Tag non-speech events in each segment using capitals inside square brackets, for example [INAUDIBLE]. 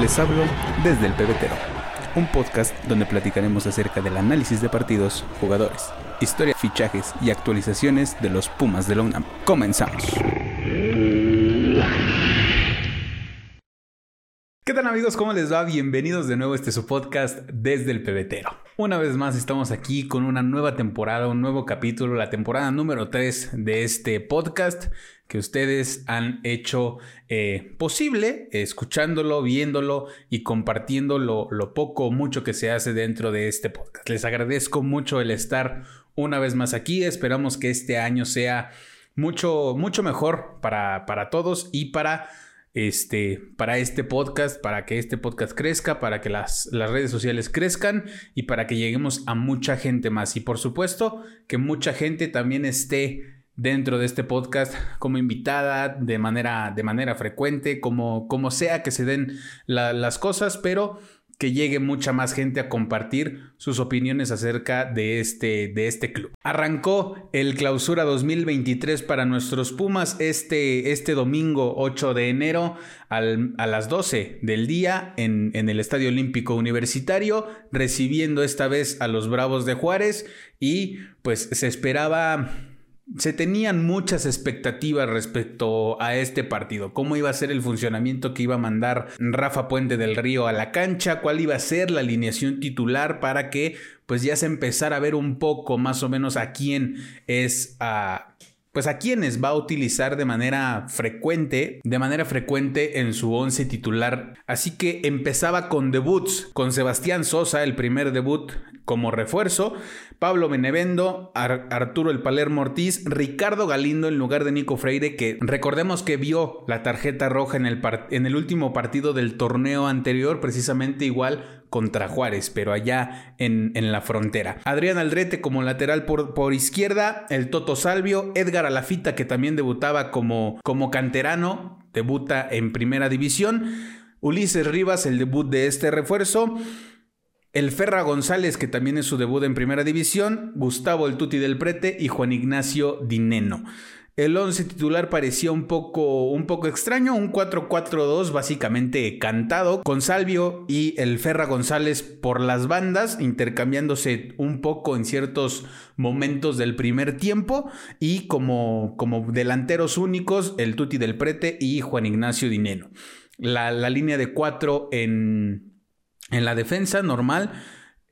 Les hablo desde el pebetero, un podcast donde platicaremos acerca del análisis de partidos, jugadores, historia, fichajes y actualizaciones de los Pumas de la UNAM. Comenzamos. Amigos? ¿Cómo les va? Bienvenidos de nuevo a este su podcast desde el pebetero. Una vez más estamos aquí con una nueva temporada, un nuevo capítulo, la temporada número 3 de este podcast que ustedes han hecho eh, posible, escuchándolo, viéndolo y compartiendo lo, poco o mucho que se hace dentro de este podcast. Les agradezco mucho el estar una vez más aquí. Esperamos que este año sea mucho, mucho mejor para, para todos y para este, para este podcast, para que este podcast crezca, para que las, las, redes sociales crezcan y para que lleguemos a mucha gente más. Y por supuesto, que mucha gente también esté dentro de este podcast como invitada de manera, de manera frecuente, como, como sea que se den las cosas, pero que llegue mucha más gente a compartir sus opiniones acerca de este, de este club. Arrancó el clausura 2023 para nuestros Pumas este, este domingo 8 de enero a las 12 del día en, en el Estadio Olímpico Universitario, recibiendo esta vez a los Bravos de Juárez y pues se esperaba se tenían muchas expectativas respecto a este partido, cómo iba a ser el funcionamiento que iba a mandar Rafa Puente del Río a la cancha, cuál iba a ser la alineación titular para que pues ya se empezara a ver un poco más o menos a quién es a pues a quienes va a utilizar de manera frecuente, de manera frecuente en su once titular. Así que empezaba con debuts, con Sebastián Sosa, el primer debut como refuerzo, Pablo Benevendo, Arturo El Palermo Ortiz, Ricardo Galindo en lugar de Nico Freire, que recordemos que vio la tarjeta roja en el, en el último partido del torneo anterior, precisamente igual contra Juárez, pero allá en, en la frontera. Adrián Aldrete como lateral por, por, izquierda, el Toto Salvio, Edgar Alafita que también debutaba como, como canterano, debuta en primera división, Ulises Rivas, el debut de este refuerzo. El Ferra González, que también es su debut en primera división, Gustavo el Tuti del Prete y Juan Ignacio Dineno. El 11 titular parecía un poco, un poco extraño, un 4-4-2 básicamente cantado, con Salvio y el Ferra González por las bandas, intercambiándose un poco en ciertos momentos del primer tiempo, y como, como delanteros únicos, el Tuti del Prete y Juan Ignacio Dineno. La, la línea de 4 en, en la defensa normal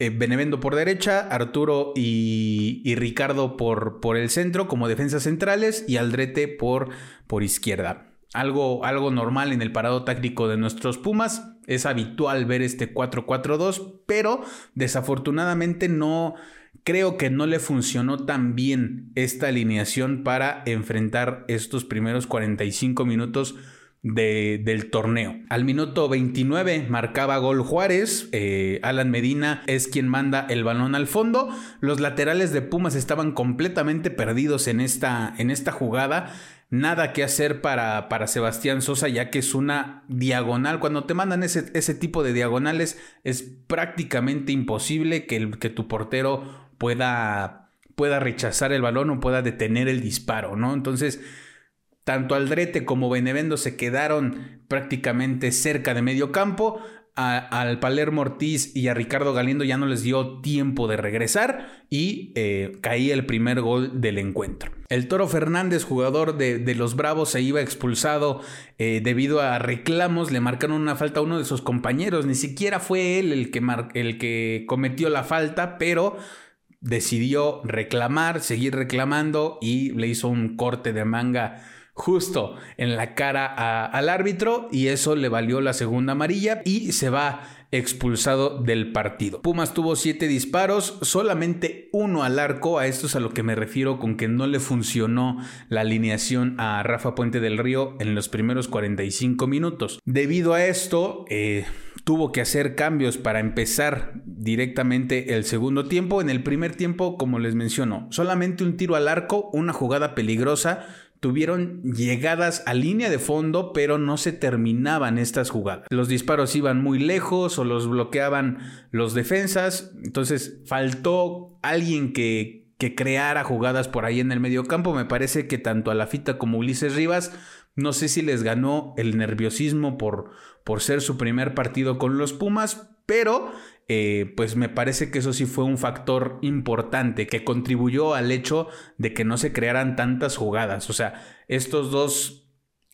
eh, Benevendo por derecha, Arturo y, Ricardo por, por, el centro como defensas centrales y Aldrete por, por izquierda. Algo, algo normal en el parado táctico de nuestros Pumas. Es habitual ver este 4-4-2, pero desafortunadamente no creo que no le funcionó tan bien esta alineación para enfrentar estos primeros 45 minutos del torneo. Al minuto 29 marcaba gol Juárez, eh, Alan Medina es quien manda el balón al fondo, los laterales de Pumas estaban completamente perdidos en esta, en esta jugada. Nada que hacer para, para, Sebastián Sosa, ya que es una diagonal. Cuando te mandan ese, ese tipo de diagonales, es prácticamente imposible que, el, que tu portero pueda, pueda rechazar el balón o pueda detener el disparo, ¿no? Entonces, tanto Aldrete como Benevendo se quedaron prácticamente cerca de medio campo. al Palermo Ortiz y a Ricardo Galindo ya no les dio tiempo de regresar y eh, caía el primer gol del encuentro. El Toro Fernández, jugador de, los Bravos, se iba expulsado eh, debido a reclamos. Le marcaron una falta a uno de sus compañeros. Ni siquiera fue él el que, el que cometió la falta, pero decidió reclamar, seguir reclamando y le hizo un corte de manga justo en la cara al árbitro y eso le valió la segunda amarilla y se va expulsado del partido. Pumas tuvo siete disparos, solamente uno al arco, a esto es a lo que me refiero con que no le funcionó la alineación a Rafa Puente del Río en los primeros 45 minutos. Debido a esto, eh, tuvo que hacer cambios para empezar directamente el segundo tiempo. En el primer tiempo, como les menciono, solamente un tiro al arco, una jugada peligrosa tuvieron llegadas a línea de fondo, pero no se terminaban estas jugadas. Los disparos iban muy lejos o los bloqueaban los defensas, entonces faltó alguien que, que creara jugadas por ahí en el medio campo. Me parece que tanto a la fita como Ulises Rivas No sé si les ganó el nerviosismo por, por ser su primer partido con los Pumas, pero eh, pues me parece que eso sí fue un factor importante que contribuyó al hecho de que no se crearan tantas jugadas. O sea, estos dos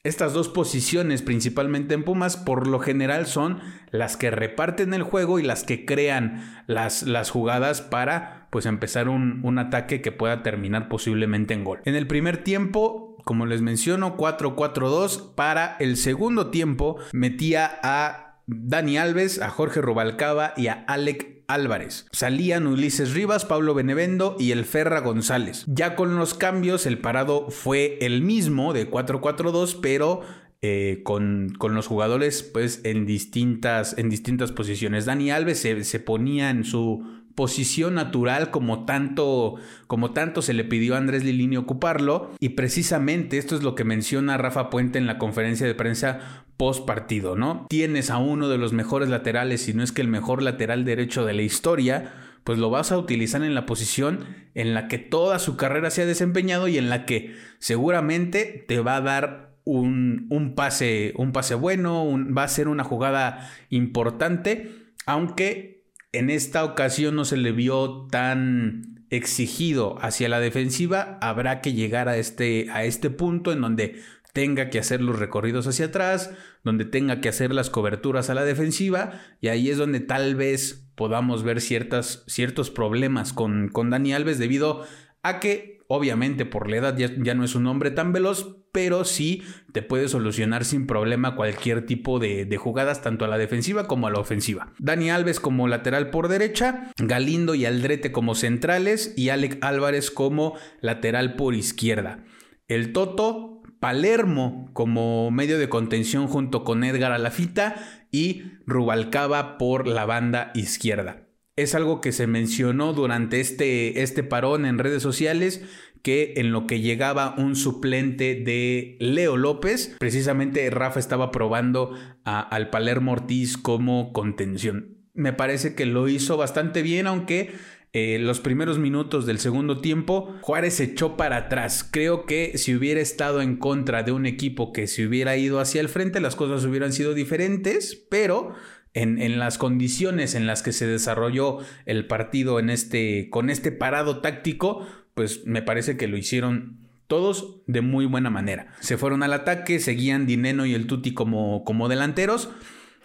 estas dos posiciones, principalmente en Pumas, por lo general son las que reparten el juego y las que crean las, las jugadas para pues empezar un, un, ataque que pueda terminar posiblemente en gol. En el primer tiempo, como les menciono, 4-4-2. Para el segundo tiempo, metía a Dani Alves, a Jorge Rubalcaba y a Alec Álvarez. Salían Ulises Rivas, Pablo Benevendo y el Ferra González. Ya con los cambios, el parado fue el mismo de 4-4-2, pero eh, con, con, los jugadores pues en distintas, en distintas posiciones. Dani Alves se, se, ponía en su posición natural como tanto, como tanto se le pidió a Andrés Lilini ocuparlo y precisamente esto es lo que menciona Rafa Puente en la conferencia de prensa post partido, ¿no? Tienes a uno de los mejores laterales, si no es que el mejor lateral derecho de la historia, pues lo vas a utilizar en la posición en la que toda su carrera se ha desempeñado y en la que seguramente te va a dar un, un pase, un pase bueno, va a ser una jugada importante, aunque en esta ocasión no se le vio tan exigido hacia la defensiva, habrá que llegar a este, a este punto en donde tenga que hacer los recorridos hacia atrás, donde tenga que hacer las coberturas a la defensiva, y ahí es donde tal vez podamos ver ciertas, ciertos problemas con, con Dani Alves debido a que Obviamente por la edad ya, no es un hombre tan veloz, pero sí te puede solucionar sin problema cualquier tipo de, jugadas, tanto a la defensiva como a la ofensiva. Dani Alves como lateral por derecha, Galindo y Aldrete como centrales y Alec Álvarez como lateral por izquierda. El Toto, Palermo como medio de contención junto con Edgar Alafita y Rubalcaba por la banda izquierda es algo que se mencionó durante este, este parón en redes sociales que en lo que llegaba un suplente de Leo López, precisamente Rafa estaba probando al Palermo Ortiz como contención. Me parece que lo hizo bastante bien, aunque eh, los primeros minutos del segundo tiempo, Juárez se echó para atrás. Creo que si hubiera estado en contra de un equipo que se hubiera ido hacia el frente, las cosas hubieran sido diferentes, pero en, las condiciones en las que se desarrolló el partido en este, con este parado táctico, pues me parece que lo hicieron todos de muy buena manera. Se fueron al ataque, seguían Dineno y el Tuti como, como delanteros.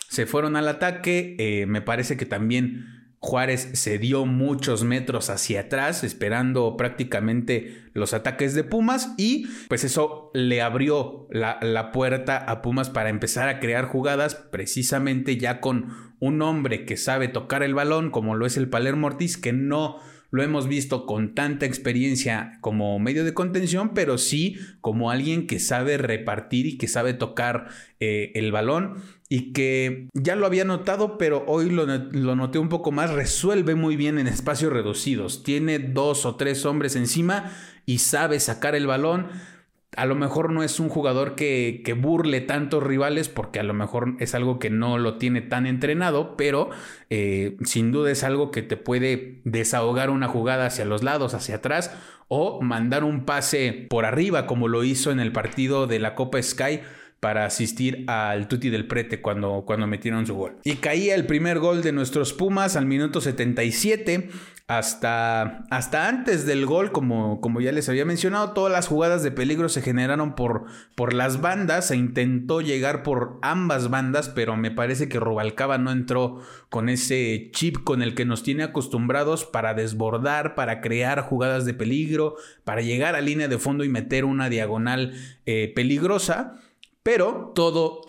Se fueron al ataque, eh, me parece que también Juárez se dio muchos metros hacia atrás, esperando prácticamente los ataques de Pumas y pues eso le abrió la, la, puerta a Pumas para empezar a crear jugadas precisamente ya con un hombre que sabe tocar el balón como lo es el Palermo Ortiz que no lo hemos visto con tanta experiencia como medio de contención, pero sí como alguien que sabe repartir y que sabe tocar eh, el balón y que ya lo había notado, pero hoy lo, lo, noté un poco más, resuelve muy bien en espacios reducidos, tiene dos o tres hombres encima y sabe sacar el balón a lo mejor no es un jugador que, que, burle tantos rivales porque a lo mejor es algo que no lo tiene tan entrenado, pero eh, sin duda es algo que te puede desahogar una jugada hacia los lados, hacia atrás o mandar un pase por arriba como lo hizo en el partido de la Copa Sky para asistir al Tuti del Prete cuando, cuando metieron su gol. Y caía el primer gol de nuestros Pumas al minuto 77. Hasta, hasta antes del gol, como, como ya les había mencionado, todas las jugadas de peligro se generaron por, por las bandas. Se intentó llegar por ambas bandas, pero me parece que Rubalcaba no entró con ese chip con el que nos tiene acostumbrados para desbordar, para crear jugadas de peligro, para llegar a línea de fondo y meter una diagonal eh, peligrosa. Pero todo,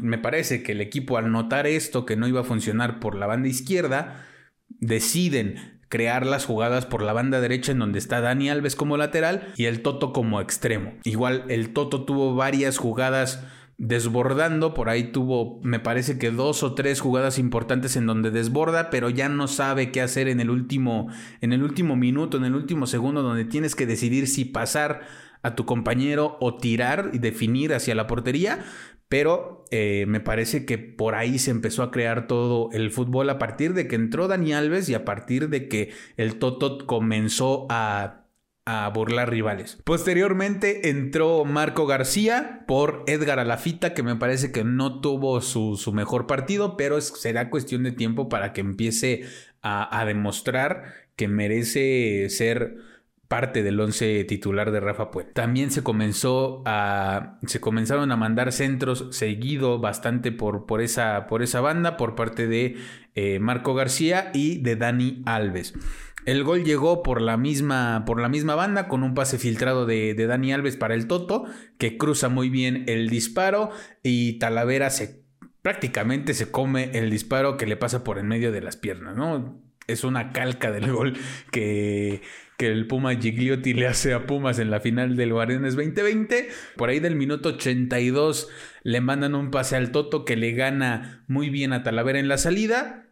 me parece que el equipo al notar esto, que no iba a funcionar por la banda izquierda, deciden crear las jugadas por la banda derecha en donde está Dani Alves como lateral y el Toto como extremo. Igual el Toto tuvo varias jugadas desbordando, por ahí tuvo, me parece que dos o tres jugadas importantes en donde desborda, pero ya no sabe qué hacer en el último, en el último minuto, en el último segundo, donde tienes que decidir si pasar a tu compañero o tirar y definir hacia la portería. Pero eh, me parece que por ahí se empezó a crear todo el fútbol a partir de que entró Dani Alves y a partir de que el Toto comenzó a, a burlar rivales. Posteriormente entró Marco García por Edgar Alafita, que me parece que no tuvo su, su mejor partido, pero será cuestión de tiempo para que empiece a, a demostrar que merece ser parte del once titular de Rafa Puente. También se comenzó a se comenzaron a mandar centros seguido bastante por, por, esa, por esa banda por parte de eh, Marco García y de Dani Alves. El gol llegó por la misma, por la misma banda con un pase filtrado de, de Dani Alves para el Toto, que cruza muy bien el disparo y Talavera se prácticamente se come el disparo que le pasa por en medio de las piernas, ¿no? Es una calca del gol que, que el Puma Gigliotti le hace a Pumas en la final del Guardianes 2020. Por ahí del minuto 82 le mandan un pase al Toto que le gana muy bien a Talavera en la salida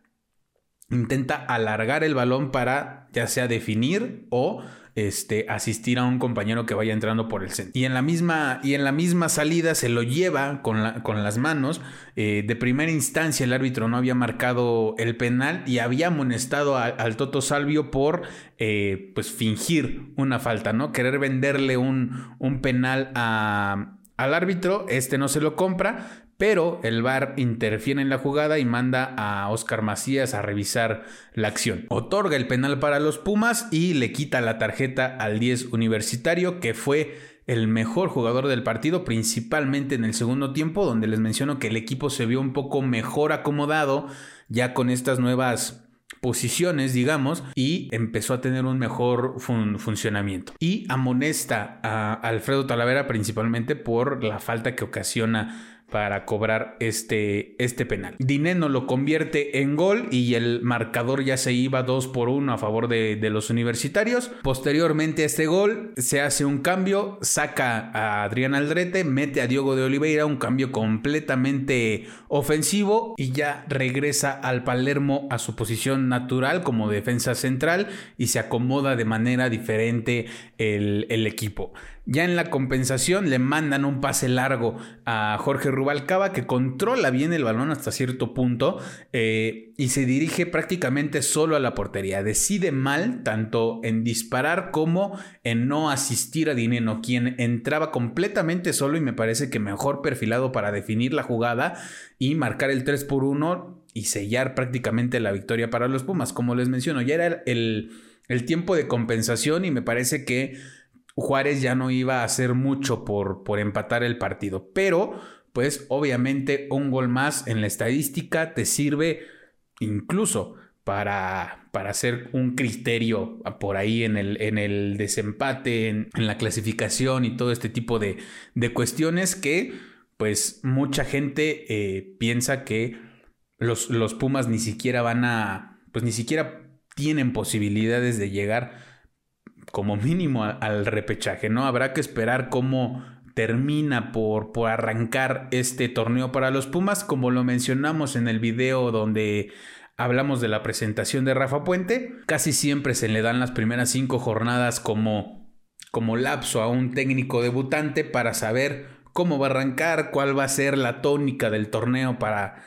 intenta alargar el balón para ya sea definir o este, asistir a un compañero que vaya entrando por el centro. Y en la misma, y en la misma salida se lo lleva con, con las manos. Eh, de primera instancia el árbitro no había marcado el penal y había amonestado al Toto Salvio por eh, pues fingir una falta, ¿no? Querer venderle un, un penal al árbitro, este no se lo compra, pero el VAR interfiere en la jugada y manda a Oscar Macías a revisar la acción. Otorga el penal para los Pumas y le quita la tarjeta al 10 universitario, que fue el mejor jugador del partido, principalmente en el segundo tiempo, donde les menciono que el equipo se vio un poco mejor acomodado ya con estas nuevas posiciones, digamos, y empezó a tener un mejor funcionamiento. Y amonesta a Alfredo Talavera principalmente por la falta que ocasiona para cobrar este, este penal. Dineno lo convierte en gol y el marcador ya se iba 2 por 1 a favor de, de, los universitarios. Posteriormente a este gol se hace un cambio, saca a Adrián Aldrete, mete a Diogo de Oliveira, un cambio completamente ofensivo y ya regresa al Palermo a su posición natural como defensa central y se acomoda de manera diferente el, el equipo. Ya en la compensación le mandan un pase largo a Jorge Rubalcaba que controla bien el balón hasta cierto punto eh, y se dirige prácticamente solo a la portería. Decide mal tanto en disparar como en no asistir a Dineno, quien entraba completamente solo y me parece que mejor perfilado para definir la jugada y marcar el 3 por 1 y sellar prácticamente la victoria para los Pumas. Como les menciono, ya era el, el tiempo de compensación y me parece que Juárez ya no iba a hacer mucho por, por empatar el partido. Pero, pues obviamente un gol más en la estadística te sirve incluso para, para hacer un criterio por ahí en el, en el desempate, en, la clasificación y todo este tipo de, de cuestiones que pues mucha gente eh, piensa que los, los Pumas ni siquiera van a, pues ni siquiera tienen posibilidades de llegar como mínimo al repechaje, ¿no? Habrá que esperar cómo termina por, por arrancar este torneo para los Pumas, como lo mencionamos en el video donde hablamos de la presentación de Rafa Puente. Casi siempre se le dan las primeras cinco jornadas como, como lapso a un técnico debutante para saber cómo va a arrancar, cuál va a ser la tónica del torneo para,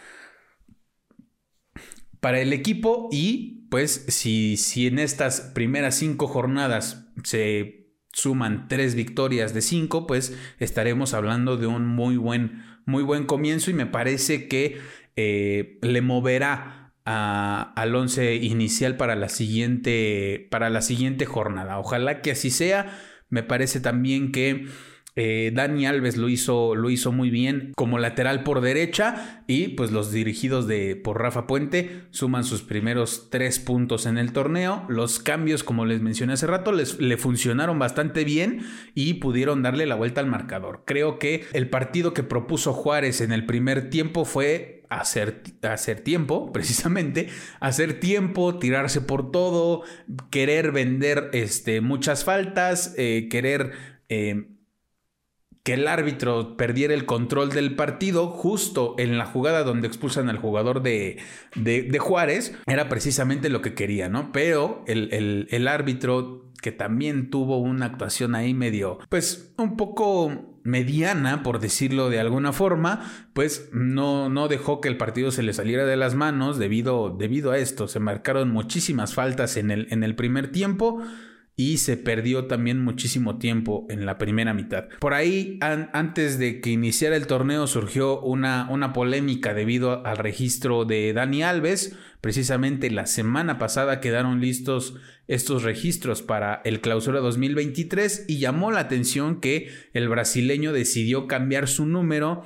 para el equipo y pues si, si en estas primeras cinco jornadas se suman tres victorias de cinco, pues estaremos hablando de un muy buen, muy buen comienzo y me parece que eh, le moverá al once inicial para la, siguiente, para la siguiente jornada. Ojalá que así sea. Me parece también que eh, Dani Alves lo hizo, lo hizo muy bien como lateral por derecha y pues los dirigidos de, por Rafa Puente suman sus primeros tres puntos en el torneo. Los cambios, como les mencioné hace rato, les, le funcionaron bastante bien y pudieron darle la vuelta al marcador. Creo que el partido que propuso Juárez en el primer tiempo fue hacer, hacer tiempo, [LAUGHS] precisamente, hacer tiempo, tirarse por todo, querer vender este, muchas faltas, eh, querer... Eh, que el árbitro perdiera el control del partido justo en la jugada donde expulsan al jugador de, de, Juárez, era precisamente lo que quería, ¿no? Pero el, el, árbitro, que también tuvo una actuación ahí medio, pues un poco mediana, por decirlo de alguna forma, pues no, no dejó que el partido se le saliera de las manos debido, debido a esto. Se marcaron muchísimas faltas en el, en el primer tiempo y se perdió también muchísimo tiempo en la primera mitad. Por ahí, antes de que iniciara el torneo, surgió una, una polémica debido al registro de Dani Alves. Precisamente la semana pasada quedaron listos estos registros para el clausura 2023 y llamó la atención que el brasileño decidió cambiar su número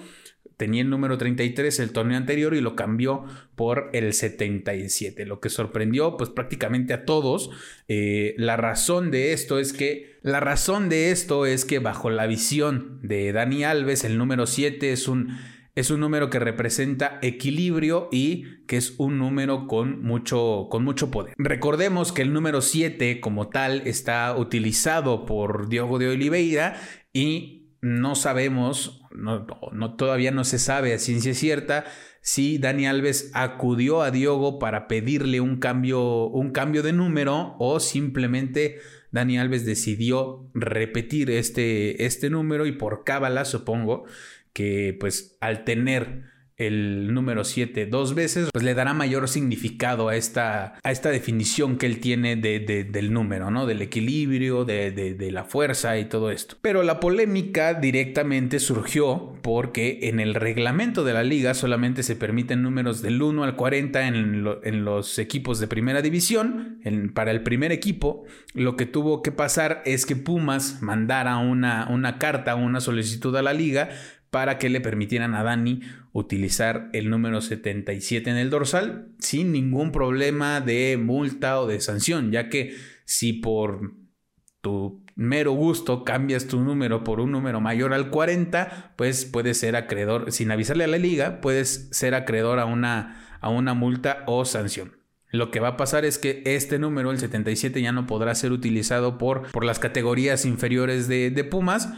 tenía el número 33 el torneo anterior y lo cambió por el 77, lo que sorprendió pues prácticamente a todos. Eh, la razón de esto es que la razón de esto es que bajo la visión de Dani Alves el número 7 es un es un número que representa equilibrio y que es un número con mucho, con mucho poder. Recordemos que el número 7 como tal está utilizado por Diogo de Oliveira y no sabemos, no, todavía no se sabe a ciencia cierta si Dani Alves acudió a Diogo para pedirle un cambio, un cambio de número o simplemente Dani Alves decidió repetir este, este número y por cábala supongo que pues al tener el número 7 dos veces, pues le dará mayor significado a esta, a esta definición que él tiene de, del número, ¿no? Del equilibrio, de, la fuerza y todo esto. Pero la polémica directamente surgió porque en el reglamento de la liga solamente se permiten números del 1 al 40 en, en los equipos de primera división. para el primer equipo, lo que tuvo que pasar es que Pumas mandara una, una carta, una solicitud a la liga para que le permitieran a Dani utilizar el número 77 en el dorsal sin ningún problema de multa o de sanción, ya que si por tu mero gusto cambias tu número por un número mayor al 40, pues puedes ser acreedor, sin avisarle a la liga, puedes ser acreedor a una, a una multa o sanción. Lo que va a pasar es que este número, el 77, ya no podrá ser utilizado por, por las categorías inferiores de, de Pumas,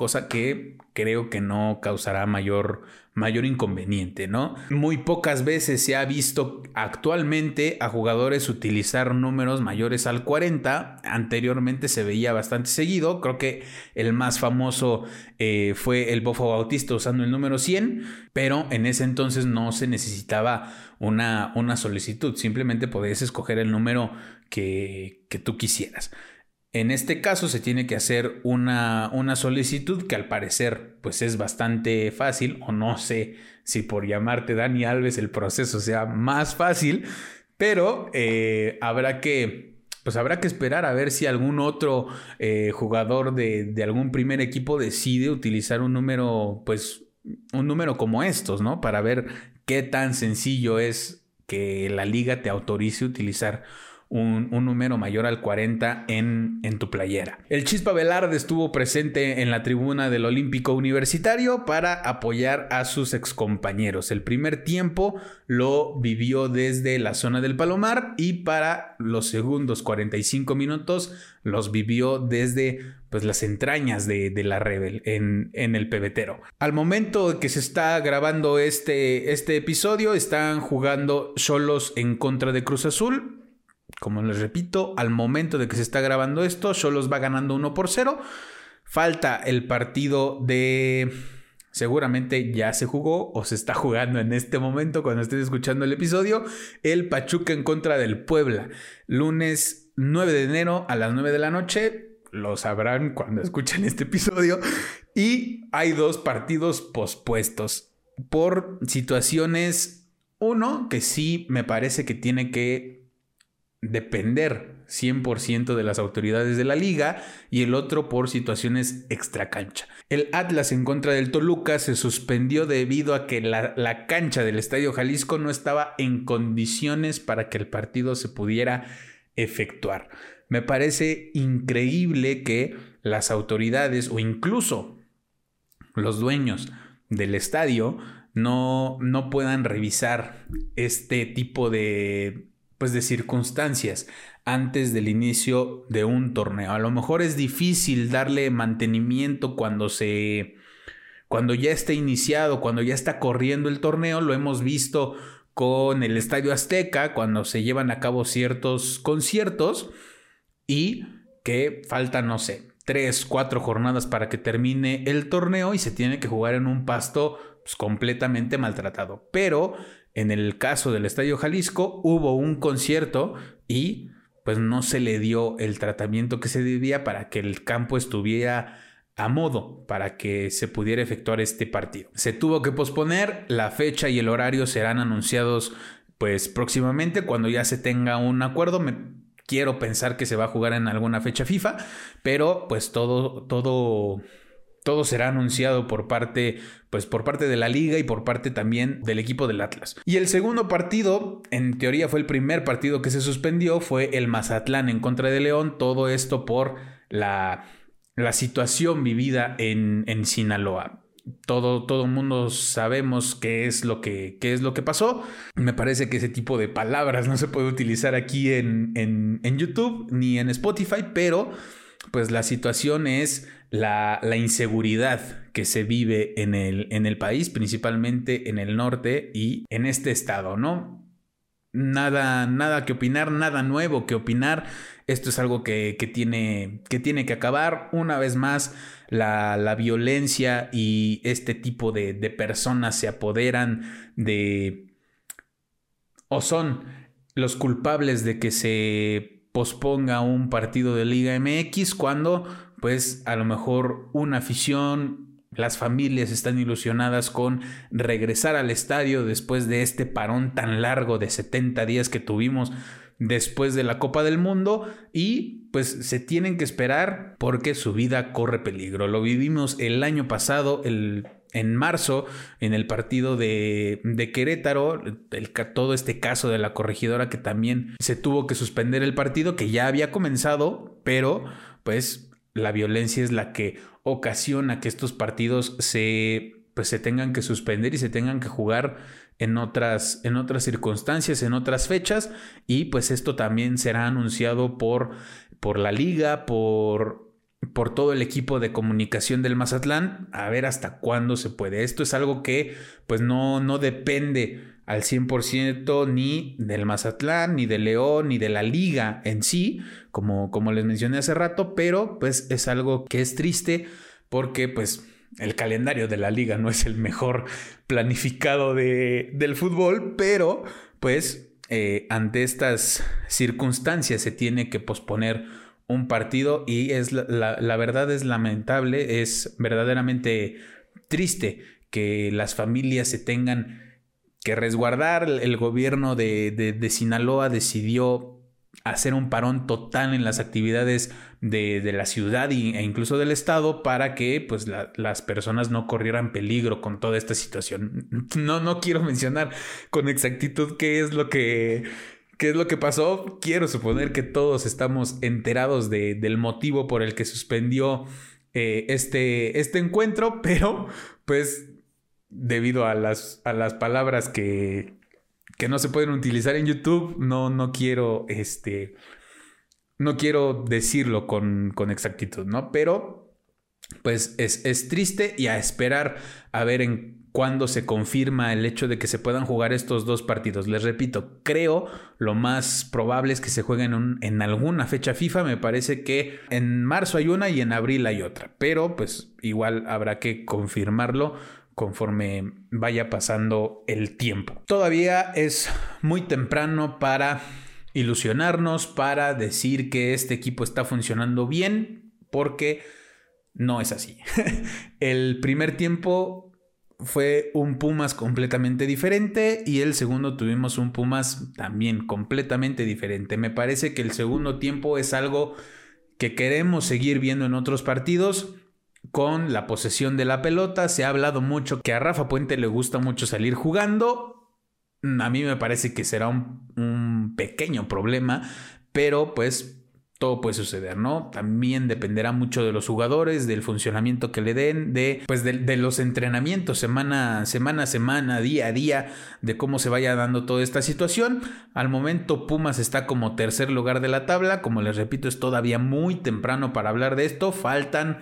cosa que creo que no causará mayor, mayor inconveniente, ¿no? Muy pocas veces se ha visto actualmente a jugadores utilizar números mayores al 40, anteriormente se veía bastante seguido, creo que el más famoso eh, fue el Bofo Bautista usando el número 100, pero en ese entonces no se necesitaba una, una solicitud, simplemente podías escoger el número que, que tú quisieras. En este caso se tiene que hacer una, una, solicitud que al parecer pues es bastante fácil o no sé si por llamarte Dani Alves el proceso sea más fácil, pero eh, habrá que pues habrá que esperar a ver si algún otro eh, jugador de, de, algún primer equipo decide utilizar un número pues un número como estos, ¿no? Para ver qué tan sencillo es que la liga te autorice utilizar un, número mayor al 40 en, en, tu playera. El Chispa Velarde estuvo presente en la tribuna del Olímpico Universitario para apoyar a sus excompañeros. El primer tiempo lo vivió desde la zona del Palomar y para los segundos 45 minutos los vivió desde pues las entrañas de, la Rebel en, en, el pebetero. Al momento que se está grabando este, este episodio, están jugando solos en contra de Cruz Azul. Como les repito, al momento de que se está grabando esto, Cholos va ganando 1 por 0. Falta el partido de... Seguramente ya se jugó o se está jugando en este momento cuando estés escuchando el episodio. El Pachuca en contra del Puebla. Lunes 9 de enero a las 9 de la noche. Lo sabrán cuando escuchen este episodio. Y hay dos partidos pospuestos por situaciones. Uno que sí me parece que tiene que depender 100% de las autoridades de la liga y el otro por situaciones extracancha. El Atlas en contra del Toluca se suspendió debido a que la, la, cancha del Estadio Jalisco no estaba en condiciones para que el partido se pudiera efectuar. Me parece increíble que las autoridades o incluso los dueños del estadio no, no puedan revisar este tipo de pues de circunstancias antes del inicio de un torneo. A lo mejor es difícil darle mantenimiento cuando se cuando ya está iniciado, cuando ya está corriendo el torneo, lo hemos visto con el Estadio Azteca cuando se llevan a cabo ciertos conciertos y que faltan, no sé, tres, cuatro jornadas para que termine el torneo y se tiene que jugar en un pasto pues, completamente maltratado. Pero en el caso del Estadio Jalisco hubo un concierto y pues no se le dio el tratamiento que se debía para que el campo estuviera a modo para que se pudiera efectuar este partido. Se tuvo que posponer, la fecha y el horario serán anunciados pues próximamente cuando ya se tenga un acuerdo. Me quiero pensar que se va a jugar en alguna fecha FIFA, pero pues todo todo todo será anunciado por parte, pues por parte de la liga y por parte también del equipo del Atlas. Y el segundo partido, en teoría fue el primer partido que se suspendió, fue el Mazatlán en contra de León. Todo esto por la, la situación vivida en, en Sinaloa. Todo, todo mundo sabemos qué es, lo que, qué es lo que pasó. Me parece que ese tipo de palabras no se puede utilizar aquí en, en, en YouTube ni en Spotify, pero pues la situación es la, inseguridad que se vive en el, en el país, principalmente en el norte y en este estado, ¿no? Nada, nada que opinar, nada nuevo que opinar. Esto es algo que, tiene, que tiene que acabar. Una vez más, la, violencia y este tipo de, de personas se apoderan de... o son los culpables de que se posponga un partido de Liga MX cuando pues a lo mejor una afición, las familias están ilusionadas con regresar al estadio después de este parón tan largo de 70 días que tuvimos después de la Copa del Mundo y pues se tienen que esperar porque su vida corre peligro. Lo vivimos el año pasado, el, en marzo, en el partido de, Querétaro, todo este caso de la corregidora que también se tuvo que suspender el partido que ya había comenzado, pero pues la violencia es la que ocasiona que estos partidos se, pues, se tengan que suspender y se tengan que jugar en otras, en otras circunstancias, en otras fechas. Y pues esto también será anunciado por, por la liga, por, por todo el equipo de comunicación del Mazatlán, a ver hasta cuándo se puede. Esto es algo que pues no, no depende al 100% ni del Mazatlán, ni de León, ni de la liga en sí, como, como les mencioné hace rato, pero pues es algo que es triste porque pues el calendario de la liga no es el mejor planificado de, del fútbol, pero pues eh, ante estas circunstancias se tiene que posponer un partido y es la, verdad es lamentable, es verdaderamente triste que las familias se tengan que resguardar. El gobierno de, Sinaloa decidió hacer un parón total en las actividades de, la ciudad e incluso del estado para que pues las personas no corrieran peligro con toda esta situación. [LAUGHS] No, no quiero mencionar con exactitud qué es lo que, qué es lo que pasó. Quiero suponer que todos estamos enterados de, del motivo por el que suspendió eh, este, este encuentro, [LAUGHS] pero pues debido a las, a las palabras que, que no se pueden utilizar en YouTube, no, no quiero, este, no quiero decirlo con, con exactitud, ¿no? Pero, pues es, es, triste y a esperar a ver en cuándo se confirma el hecho de que se puedan jugar estos dos partidos. Les repito, creo lo más probable es que se jueguen en alguna fecha FIFA. Me parece que en marzo hay una y en abril hay otra, pero pues igual habrá que confirmarlo conforme vaya pasando el tiempo. Todavía es muy temprano para ilusionarnos, para decir que este equipo está funcionando bien, porque no es así. [LAUGHS] el primer tiempo fue un Pumas completamente diferente y el segundo tuvimos un Pumas también completamente diferente. Me parece que el segundo tiempo es algo que queremos seguir viendo en otros partidos con la posesión de la pelota. Se ha hablado mucho que a Rafa Puente le gusta mucho salir jugando. A mí me parece que será un, pequeño problema, pero pues todo puede suceder, ¿no? También dependerá mucho de los jugadores, del funcionamiento que le den, de pues de, los entrenamientos semana, semana a semana, día a día, de cómo se vaya dando toda esta situación. Al momento Pumas está como tercer lugar de la tabla, como les repito, es todavía muy temprano para hablar de esto, faltan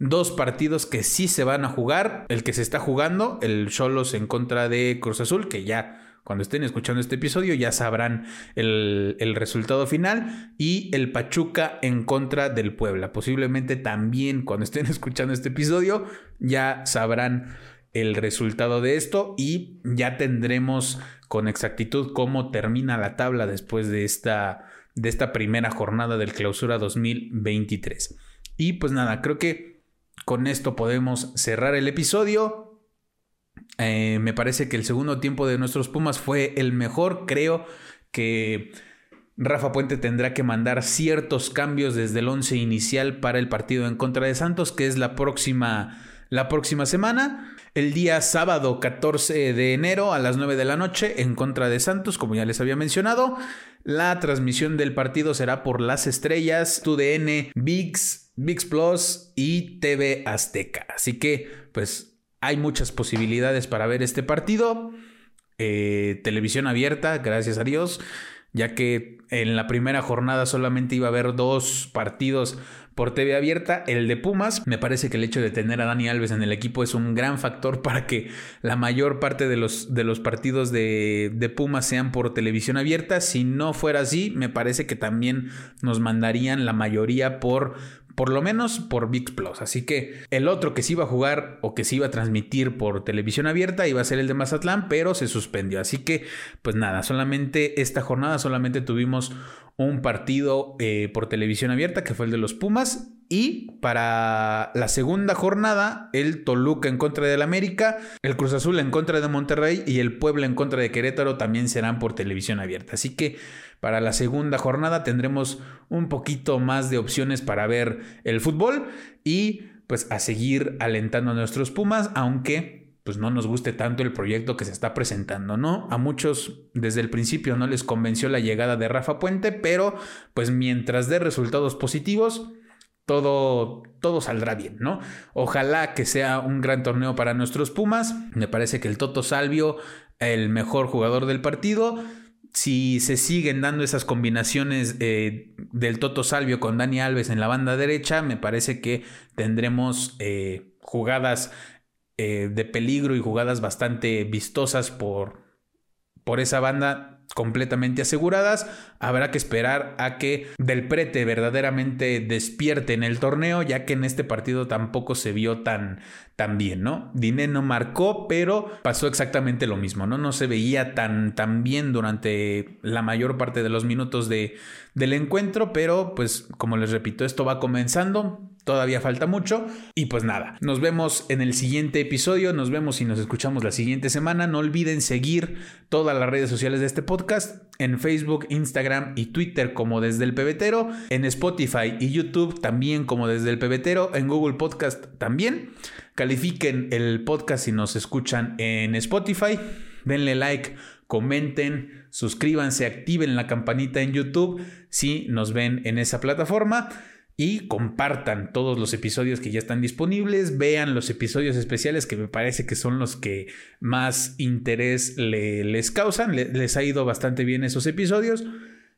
dos partidos que sí se van a jugar. El que se está jugando, el Cholos en contra de Cruz Azul, que ya cuando estén escuchando este episodio ya sabrán el, resultado final. Y el Pachuca en contra del Puebla. Posiblemente también cuando estén [LAUGHS] escuchando este episodio ya sabrán el resultado de esto y ya tendremos con exactitud cómo termina la tabla después de esta de esta primera jornada del clausura 2023. Y pues nada, creo que con esto podemos cerrar el episodio. Eh, me parece que el segundo tiempo de nuestros Pumas fue el mejor. Creo que Rafa Puente tendrá que mandar ciertos cambios desde el once inicial para el partido en contra de Santos, que es la próxima, la próxima semana. El día sábado 14 de enero a las 9 de la noche en contra de Santos, como ya les había mencionado. La transmisión del partido será por Las Estrellas, TUDN, VIX, VIX Plus y TV Azteca. Así que, pues, hay muchas posibilidades para ver este partido. Eh, televisión abierta, gracias a Dios, ya que en la primera jornada solamente iba a haber dos partidos por TV abierta, el de Pumas. Me parece que el hecho de tener a Dani Alves en el equipo es un gran factor [LAUGHS] para que la mayor parte de los, de los partidos de, de Pumas sean por televisión abierta. Si no fuera así, me parece que también nos mandarían la mayoría por por lo menos por VIX Plus. Así que el otro que se iba a jugar o que se iba a transmitir por televisión abierta iba a ser el de Mazatlán, pero se suspendió. Así que, pues nada, solamente esta jornada solamente tuvimos un partido eh, por televisión abierta, que fue el de los Pumas. Y para la segunda jornada, el Toluca en contra del América, el Cruz Azul en contra de Monterrey y el Puebla en contra de Querétaro también serán por televisión abierta. Así que para la segunda jornada tendremos un poquito más de opciones para ver el fútbol y pues a seguir alentando a nuestros Pumas, aunque pues no nos guste tanto el proyecto que se está presentando, ¿no? A muchos desde el principio no les convenció la llegada de Rafa Puente, pero pues mientras dé resultados positivos, todo, todo saldrá bien, ¿no? Ojalá que sea un gran torneo para nuestros Pumas. Me parece que el Toto Salvio, el mejor jugador del partido. Si se siguen dando esas combinaciones eh, del Toto Salvio con Dani Alves en la banda derecha, me parece que tendremos eh, jugadas eh, de peligro y jugadas bastante vistosas por, por esa banda completamente aseguradas. Habrá que esperar a que Del Prete verdaderamente despierte en el torneo, ya que en este partido tampoco se vio tan, tan bien, ¿no? Diné no marcó, pero pasó exactamente lo mismo, ¿no? No se veía tan, tan bien durante la mayor parte de los minutos de, del encuentro, pero pues como les repito, esto va comenzando. Todavía falta mucho. Y pues nada, nos vemos en el siguiente episodio. Nos vemos y nos escuchamos la siguiente semana. No olviden seguir todas las redes sociales de este podcast. En Facebook, Instagram y Twitter como desde el pebetero. En Spotify y YouTube también como desde el pebetero. En Google Podcast también. Califiquen el podcast si nos escuchan en Spotify. Denle like, comenten, suscríbanse, activen la campanita en YouTube si nos ven en esa plataforma y compartan todos los episodios que ya están disponibles, vean los episodios especiales que me parece que son los que más interés les causan, les ha ido bastante bien esos episodios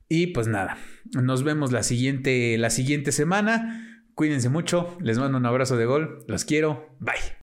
y pues nada, nos vemos la siguiente, la siguiente semana, cuídense mucho, les mando un abrazo de gol, los quiero, bye.